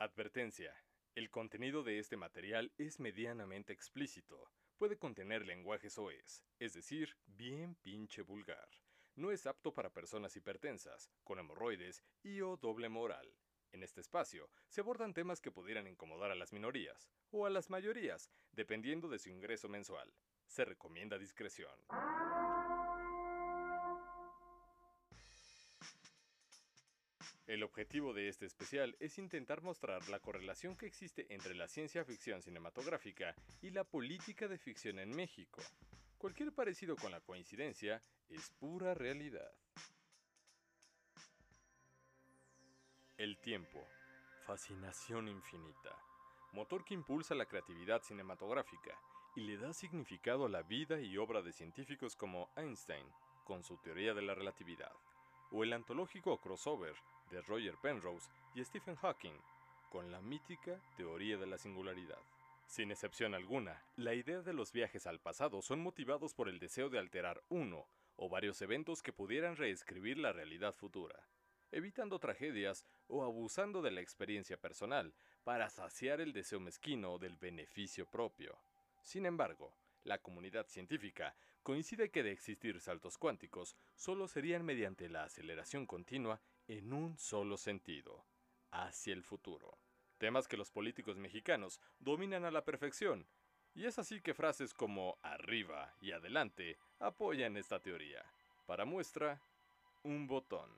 Advertencia. El contenido de este material es medianamente explícito. Puede contener lenguaje soez, es decir, bien pinche vulgar. No es apto para personas hipertensas, con hemorroides y o doble moral. En este espacio se abordan temas que pudieran incomodar a las minorías o a las mayorías, dependiendo de su ingreso mensual. Se recomienda discreción. El objetivo de este especial es intentar mostrar la correlación que existe entre la ciencia ficción cinematográfica y la política de ficción en México. Cualquier parecido con la coincidencia es pura realidad. El tiempo. Fascinación infinita. Motor que impulsa la creatividad cinematográfica y le da significado a la vida y obra de científicos como Einstein, con su teoría de la relatividad, o el antológico crossover de Roger Penrose y Stephen Hawking, con la mítica teoría de la singularidad. Sin excepción alguna, la idea de los viajes al pasado son motivados por el deseo de alterar uno o varios eventos que pudieran reescribir la realidad futura, evitando tragedias o abusando de la experiencia personal para saciar el deseo mezquino del beneficio propio. Sin embargo, la comunidad científica coincide que de existir saltos cuánticos solo serían mediante la aceleración continua en un solo sentido, hacia el futuro. Temas que los políticos mexicanos dominan a la perfección, y es así que frases como arriba y adelante apoyan esta teoría. Para muestra, un botón.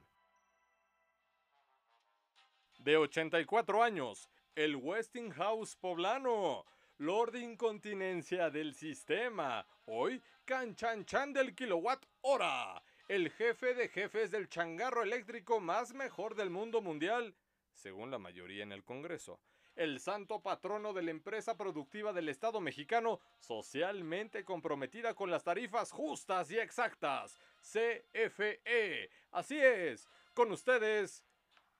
De 84 años, el Westinghouse poblano, Lord Incontinencia del sistema, hoy Canchanchan del kilowatt hora, el jefe de jefes del changarro eléctrico más mejor del mundo mundial, según la mayoría en el Congreso, el santo patrono de la empresa productiva del Estado mexicano socialmente comprometida con las tarifas justas y exactas, CFE. Así es, con ustedes,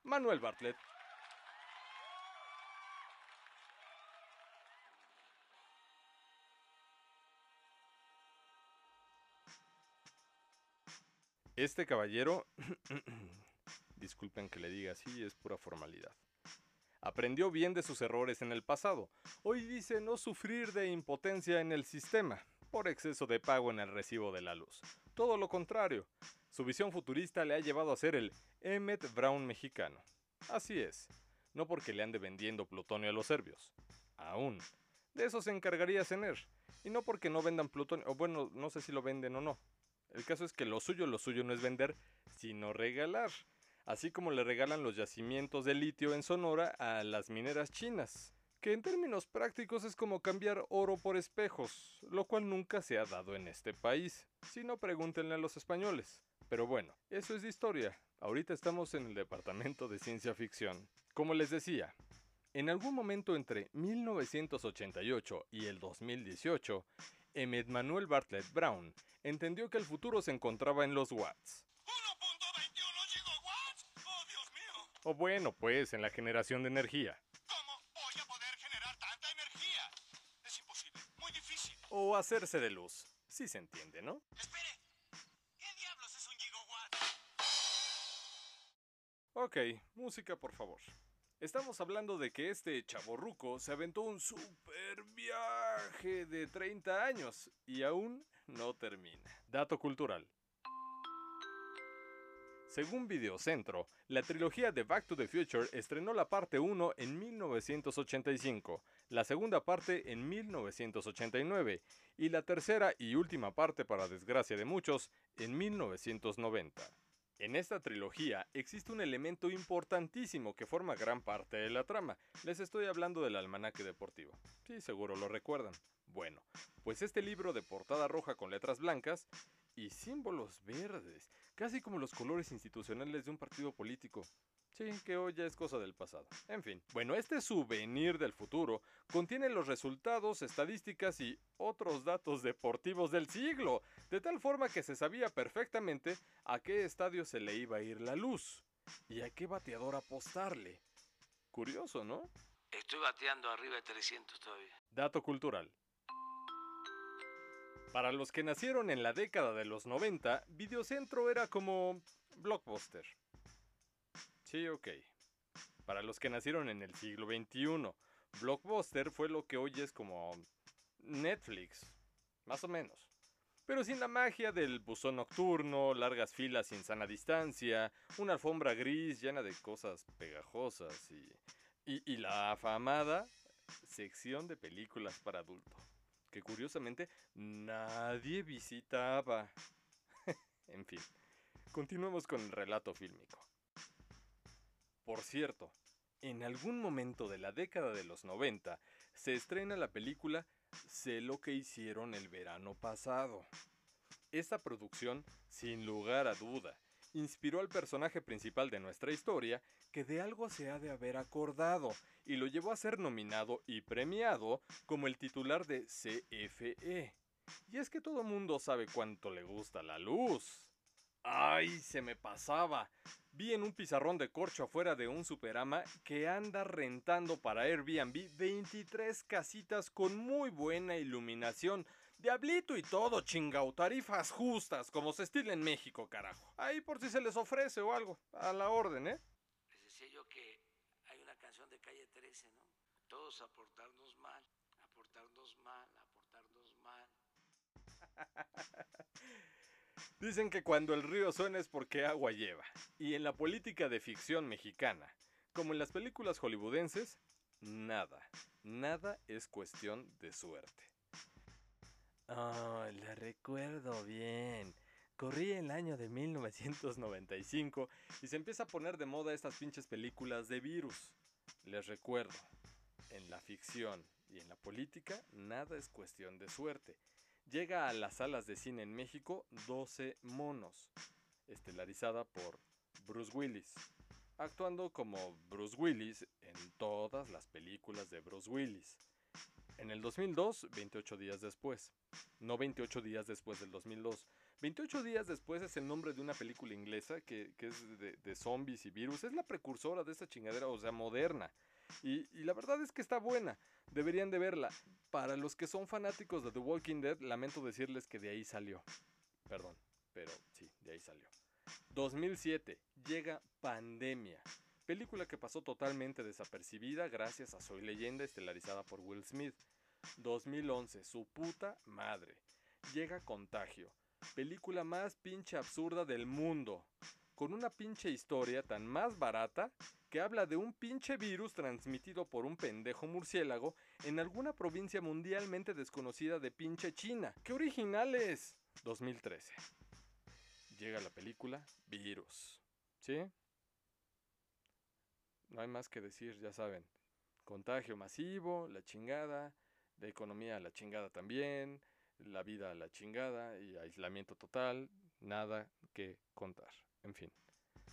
Manuel Bartlett. Este caballero, disculpen que le diga así, es pura formalidad. Aprendió bien de sus errores en el pasado. Hoy dice no sufrir de impotencia en el sistema por exceso de pago en el recibo de la luz. Todo lo contrario, su visión futurista le ha llevado a ser el Emmet Brown mexicano. Así es, no porque le ande vendiendo plutonio a los serbios. Aún. De eso se encargaría Cener. Y no porque no vendan plutonio, o bueno, no sé si lo venden o no. El caso es que lo suyo, lo suyo no es vender, sino regalar. Así como le regalan los yacimientos de litio en Sonora a las mineras chinas. Que en términos prácticos es como cambiar oro por espejos, lo cual nunca se ha dado en este país. Si no, pregúntenle a los españoles. Pero bueno, eso es de historia. Ahorita estamos en el departamento de ciencia ficción. Como les decía, en algún momento entre 1988 y el 2018, Emmet Manuel Bartlett Brown entendió que el futuro se encontraba en los watts. ¿1.21 gigawatts? ¡Oh! O bueno, pues en la generación de energía. ¿Cómo voy a poder generar tanta energía? Es imposible, muy difícil. O hacerse de luz. Sí se entiende, ¿no? Espere, ¿qué diablos es un gigawatt? Ok, música por favor. Estamos hablando de que este chaborruco se aventó un super viaje de 30 años y aún no termina. Dato cultural. Según Videocentro, la trilogía de Back to the Future estrenó la parte 1 en 1985, la segunda parte en 1989 y la tercera y última parte, para desgracia de muchos, en 1990. En esta trilogía existe un elemento importantísimo que forma gran parte de la trama. Les estoy hablando del almanaque deportivo. Sí, seguro lo recuerdan. Bueno, pues este libro de portada roja con letras blancas y símbolos verdes, casi como los colores institucionales de un partido político. Sí, que hoy ya es cosa del pasado. En fin, bueno, este souvenir del futuro contiene los resultados, estadísticas y otros datos deportivos del siglo, de tal forma que se sabía perfectamente a qué estadio se le iba a ir la luz y a qué bateador apostarle. Curioso, ¿no? Estoy bateando arriba de 300 todavía. Dato cultural. Para los que nacieron en la década de los 90, Videocentro era como Blockbuster. Sí, ok. para los que nacieron en el siglo XXI. Blockbuster fue lo que hoy es como Netflix, más o menos. Pero sin la magia del buzón nocturno, largas filas sin sana distancia, una alfombra gris llena de cosas pegajosas y, y, la afamada sección de películas para adulto, que curiosamente nadie visitaba. en fin, continuemos con el relato fílmico. Por cierto, en algún momento de la década de los 90 se estrena la película Sé lo que hicieron el verano pasado. Esta producción, sin lugar a duda, inspiró al personaje principal de nuestra historia que de algo se ha de haber acordado y lo llevó a ser nominado y premiado como el titular de CFE. Y es que todo mundo sabe cuánto le gusta la luz. ¡Ay, se me pasaba! Vi en un pizarrón de corcho afuera de un superama que anda rentando para Airbnb 23 casitas con muy buena iluminación. Diablito y todo, chingao, tarifas justas, como se estila en México, carajo. Ahí por si se les ofrece o algo, a la orden, ¿eh? Les decía yo que hay una canción de calle 13, ¿no? Todos aportarnos mal, aportarnos mal, aportarnos mal. Dicen que cuando el río suena es porque agua lleva. Y en la política de ficción mexicana, como en las películas hollywoodenses, nada, nada es cuestión de suerte. Oh, la recuerdo bien. Corrí el año de 1995 y se empieza a poner de moda estas pinches películas de virus. Les recuerdo, en la ficción y en la política nada es cuestión de suerte. Llega a las salas de cine en México 12 monos, estelarizada por Bruce Willis, actuando como Bruce Willis en todas las películas de Bruce Willis. En el 2002, 28 días después. No 28 días después del 2002. 28 días después es el nombre de una película inglesa que, es de, de, zombies y virus. Es la precursora de esta chingadera, o sea, moderna. Y, la verdad es que está buena. Deberían de verla. Para los que son fanáticos de The Walking Dead, lamento decirles que de ahí salió. Perdón, pero sí, de ahí salió. 2007. Llega Pandemia. Película que pasó totalmente desapercibida gracias a Soy Leyenda estelarizada por Will Smith. 2011. Su puta madre. Llega Contagio. Película más pinche absurda del mundo. Con una pinche historia tan más barata que habla de un pinche virus transmitido por un pendejo murciélago en alguna provincia mundialmente desconocida de pinche China. ¡Qué originales! 2013. Llega la película Virus. ¿Sí? No hay más que decir, ya saben. Contagio masivo, la chingada, la economía a la chingada también, la vida a la chingada y aislamiento total, nada que contar. En fin.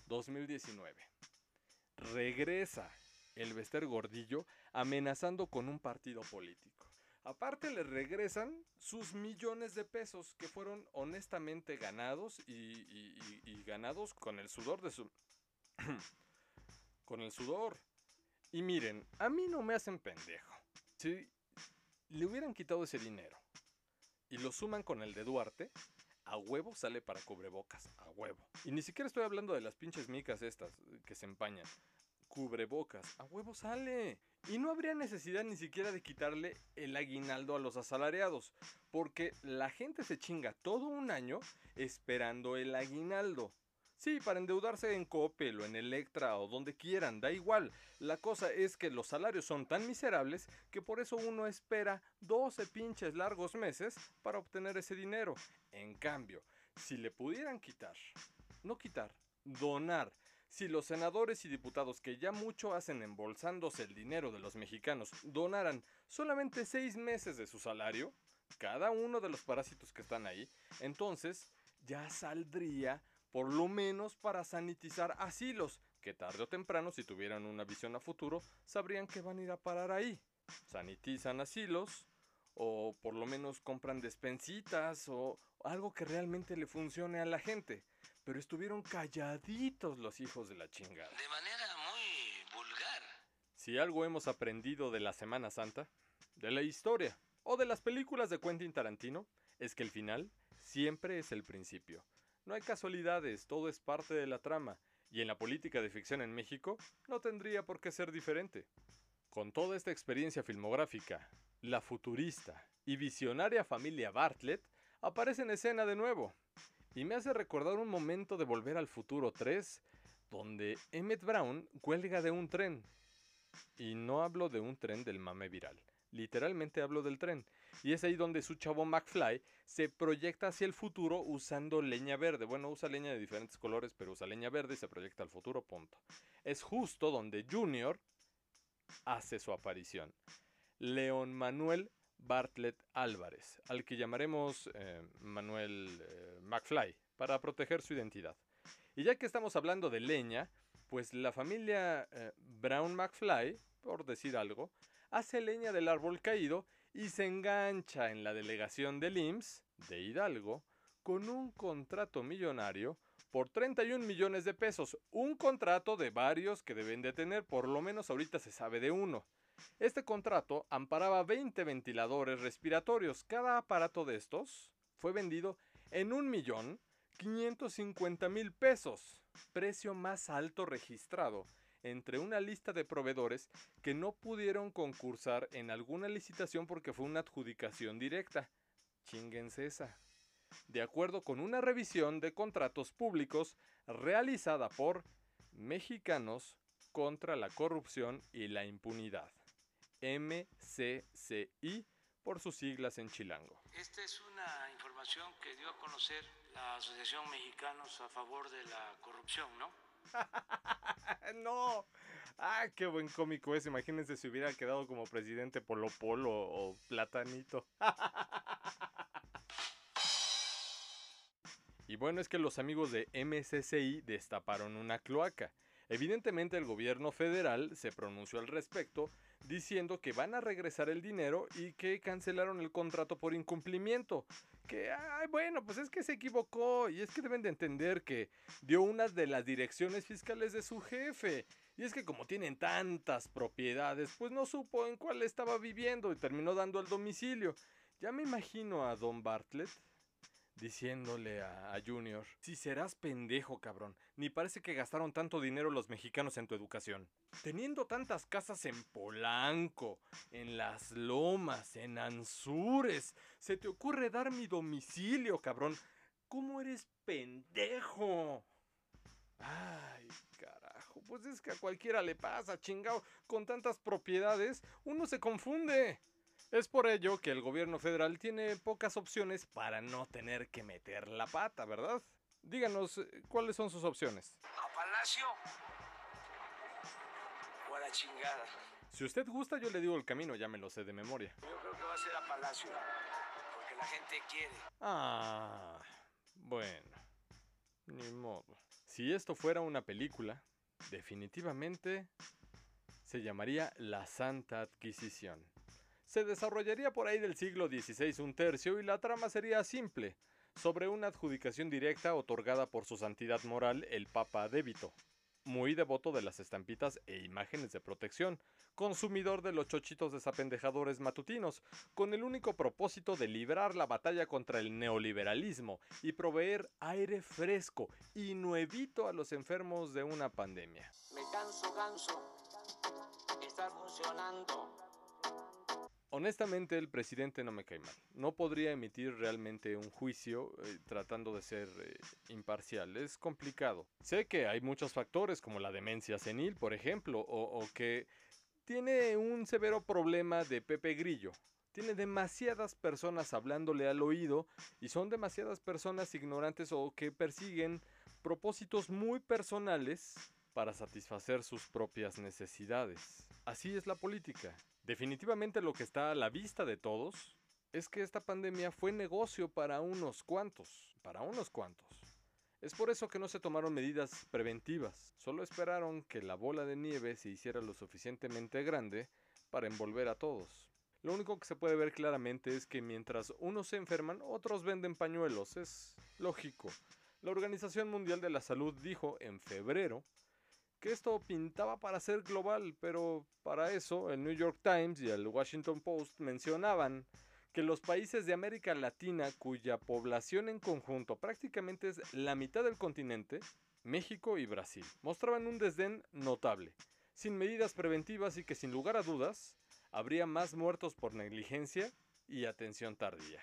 2019. Regresa el Bester Gordillo amenazando con un partido político. Aparte le regresan sus millones de pesos que fueron honestamente ganados y, y, ganados con el sudor de su... con el sudor. Y miren, a mí no me hacen pendejo. Si le hubieran quitado ese dinero y lo suman con el de Duarte, a huevo sale para cubrebocas, a huevo. Y ni siquiera estoy hablando de las pinches micas estas que se empañan. Cubrebocas, a huevo sale. Y no habría necesidad ni siquiera de quitarle el aguinaldo a los asalariados, porque la gente se chinga todo un año esperando el aguinaldo. Sí, para endeudarse en Coppel o en Electra o donde quieran, da igual. La cosa es que los salarios son tan miserables que por eso uno espera 12 pinches largos meses para obtener ese dinero. En cambio, si le pudieran quitar, no quitar, donar, si los senadores y diputados que ya mucho hacen embolsándose el dinero de los mexicanos donaran solamente 6 meses de su salario, cada uno de los parásitos que están ahí, entonces ya saldría por lo menos para sanitizar asilos, que tarde o temprano, si tuvieran una visión a futuro, sabrían que van a ir a parar ahí. Sanitizan asilos, o por lo menos compran despensitas, o algo que realmente le funcione a la gente. Pero estuvieron calladitos los hijos de la chingada. De manera muy vulgar. Si algo hemos aprendido de la Semana Santa, de la historia, o de las películas de Quentin Tarantino, es que el final siempre es el principio. No hay casualidades, todo es parte de la trama. Y en la política de ficción en México no tendría por qué ser diferente. Con toda esta experiencia filmográfica, la futurista y visionaria familia Bartlett aparece en escena de nuevo. Y me hace recordar un momento de Volver al Futuro 3, donde Emmett Brown cuelga de un tren. Y no hablo de un tren del mame viral, literalmente hablo del tren. Y es ahí donde su chavo McFly se proyecta hacia el futuro usando leña verde. Bueno, usa leña de diferentes colores, pero usa leña verde y se proyecta al futuro, punto. Es justo donde Junior hace su aparición. León Manuel Bartlett Álvarez, al que llamaremos eh, Manuel eh, McFly, para proteger su identidad. Y ya que estamos hablando de leña, pues la familia eh, Brown McFly, por decir algo, hace leña del árbol caído y se engancha en la delegación del IMSS de Hidalgo con un contrato millonario por 31 millones de pesos. Un contrato de varios que deben de tener, por lo menos ahorita se sabe de uno. Este contrato amparaba 20 ventiladores respiratorios. Cada aparato de estos fue vendido en un millón 550 mil pesos, precio más alto registrado entre una lista de proveedores que no pudieron concursar en alguna licitación porque fue una adjudicación directa. Chinguense esa. De acuerdo con una revisión de contratos públicos realizada por Mexicanos contra la Corrupción y la Impunidad. MCCI por sus siglas en chilango. Esta es una información que dio a conocer la Asociación Mexicanos a favor de la corrupción, ¿no? no. Ah, qué buen cómico es. Imagínense si hubiera quedado como presidente Polo Polo o Platanito. y bueno, es que los amigos de MCCI destaparon una cloaca. Evidentemente el gobierno federal se pronunció al respecto diciendo que van a regresar el dinero y que cancelaron el contrato por incumplimiento. Que, ay, bueno, pues es que se equivocó y es que deben de entender que dio una de las direcciones fiscales de su jefe. Y es que como tienen tantas propiedades, pues no supo en cuál estaba viviendo y terminó dando el domicilio. Ya me imagino a Don Bartlett diciéndole a, Junior, si serás pendejo, cabrón, ni parece que gastaron tanto dinero los mexicanos en tu educación. Teniendo tantas casas en Polanco, en Las Lomas, en Anzures, se te ocurre dar mi domicilio, cabrón. ¿Cómo eres pendejo? Ay, carajo, pues es que a cualquiera le pasa, chingao. Con tantas propiedades, uno se confunde. Es por ello que el gobierno federal tiene pocas opciones para no tener que meter la pata, ¿verdad? Díganos, eh, ¿cuáles son sus opciones? A Palacio o a la chingada. Si usted gusta, yo le digo el camino, ya me lo sé de memoria. Yo creo que va a ser a Palacio, porque la gente quiere. Ah, bueno, ni modo. Si esto fuera una película, definitivamente se llamaría La Santa Adquisición. Se desarrollaría por ahí del siglo XVI un tercio y la trama sería simple, sobre una adjudicación directa otorgada por su santidad moral el Papa Débito, muy devoto de las estampitas e imágenes de protección, consumidor de los chochitos desapendejadores matutinos, con el único propósito de librar la batalla contra el neoliberalismo y proveer aire fresco y nuevito a los enfermos de una pandemia. Me canso, canso, funcionando. Honestamente, el presidente no me cae mal. No podría emitir realmente un juicio eh, tratando de ser eh, imparcial. Es complicado. Sé que hay muchos factores, como la demencia senil, por ejemplo, o, o que tiene un severo problema de Pepe Grillo. Tiene demasiadas personas hablándole al oído y son demasiadas personas ignorantes o que persiguen propósitos muy personales para satisfacer sus propias necesidades. Así es la política. Definitivamente lo que está a la vista de todos es que esta pandemia fue negocio para unos cuantos, para unos cuantos. Es por eso que no se tomaron medidas preventivas, solo esperaron que la bola de nieve se hiciera lo suficientemente grande para envolver a todos. Lo único que se puede ver claramente es que mientras unos se enferman, otros venden pañuelos, es lógico. La Organización Mundial de la Salud dijo en febrero que esto pintaba para ser global, pero para eso el New York Times y el Washington Post mencionaban que los países de América Latina cuya población en conjunto prácticamente es la mitad del continente, México y Brasil mostraban un desdén notable, sin medidas preventivas y que sin lugar a dudas habría más muertos por negligencia y atención tardía.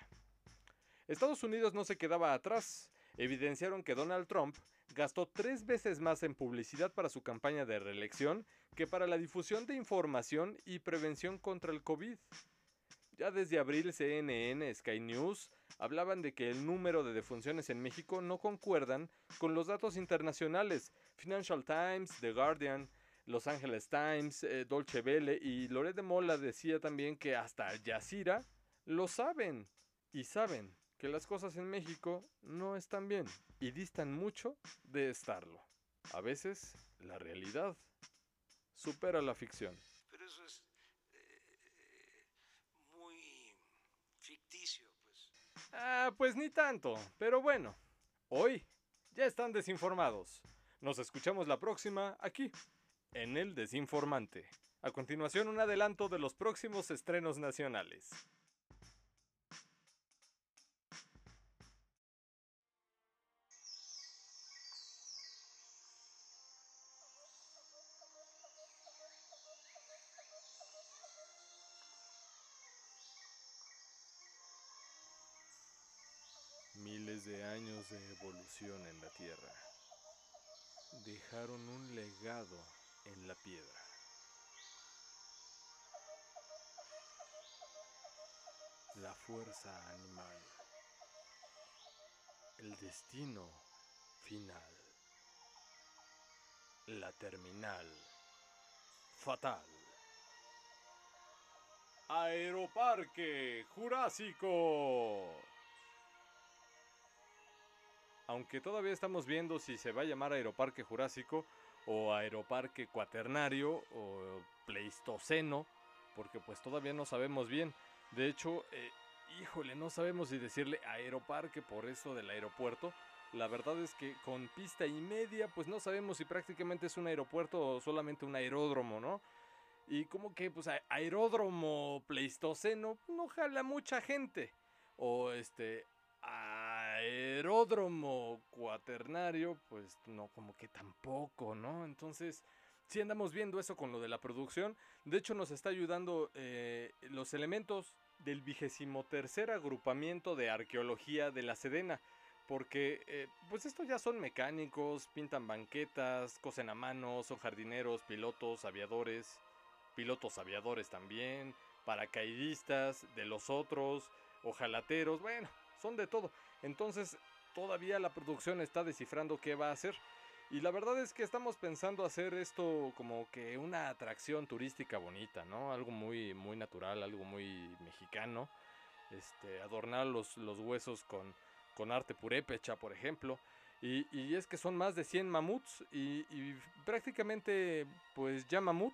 Estados Unidos no se quedaba atrás, evidenciaron que Donald Trump gastó tres veces más en publicidad para su campaña de reelección que para la difusión de información y prevención contra el COVID. Ya desde abril CNN, Sky News hablaban de que el número de defunciones en México no concuerdan con los datos internacionales. Financial Times, The Guardian, Los Angeles Times, eh, Dolce Vele y Loret de Mola decía también que hasta Yacira lo saben y saben que las cosas en México no están bien y distan mucho de estarlo. A veces la realidad supera la ficción. Pero eso es eh, muy ficticio, pues. Ah, pues ni tanto, pero bueno, hoy ya están desinformados. Nos escuchamos la próxima aquí, en El Desinformante. A continuación un adelanto de los próximos estrenos nacionales. De años de evolución en la Tierra dejaron un legado en la piedra. La fuerza animal. El destino final. La terminal. Fatal. Aeroparque Jurásico. Aunque todavía estamos viendo si se va a llamar Aeroparque Jurásico o Aeroparque Cuaternario o Pleistoceno, porque pues todavía no sabemos bien. De hecho, eh, híjole, no sabemos si decirle Aeroparque por eso del aeropuerto. La verdad es que con pista y media, pues no sabemos si prácticamente es un aeropuerto o solamente un aeródromo, ¿no? Y como que, pues, aeródromo pleistoceno no jala mucha gente. O este, aeródromo cuaternario, pues no, como que tampoco, ¿no? Entonces, sí andamos viendo eso con lo de la producción. De hecho, nos está ayudando eh, los elementos del vigésimo tercer agrupamiento de arqueología de la Sedena. Porque, eh, pues estos ya son mecánicos, pintan banquetas, cosen a mano, son jardineros, pilotos, aviadores, pilotos aviadores también, paracaidistas, de los otros, ojalateros, bueno, son de todo. Entonces, todavía la producción está descifrando qué va a hacer. Y la verdad es que estamos pensando hacer esto como que una atracción turística bonita, ¿no? Algo muy, muy natural, algo muy mexicano. Este, adornar los, los huesos con, con arte purépecha, por ejemplo. Y, y, es que son más de 100 mamuts y, y, prácticamente pues ya mamut.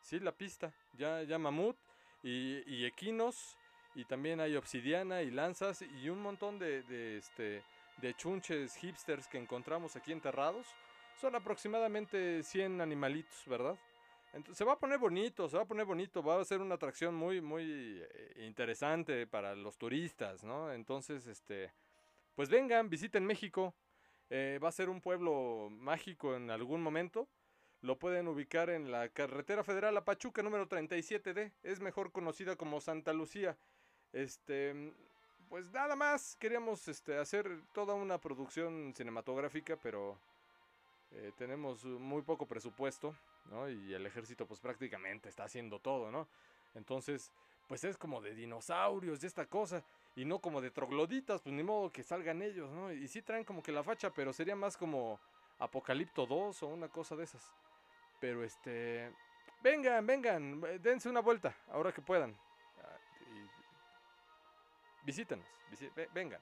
Sí, la pista, ya, ya mamut y, y equinos y también hay obsidiana y lanzas y un montón de, de, este, de chunches hipsters que encontramos aquí enterrados. Son aproximadamente 100 animalitos, ¿verdad? Entonces, se va a poner bonito, se va a poner bonito, va a ser una atracción muy, muy eh, interesante para los turistas, ¿no? Entonces, este, pues vengan, visiten México, eh, va a ser un pueblo mágico en algún momento. Lo pueden ubicar en la carretera federal a Pachuca número 37D, es mejor conocida como Santa Lucía. Este, pues nada más, queríamos este, hacer toda una producción cinematográfica, pero eh, tenemos muy poco presupuesto, ¿no? Y el ejército pues prácticamente está haciendo todo, ¿no? Entonces, pues es como de dinosaurios y esta cosa, y no como de trogloditas, pues ni modo que salgan ellos, ¿no? Y sí traen como que la facha, pero sería más como Apocalipto 2 o una cosa de esas. Pero este, vengan, vengan, dense una vuelta, ahora que puedan. Ah, visítenos, vengan.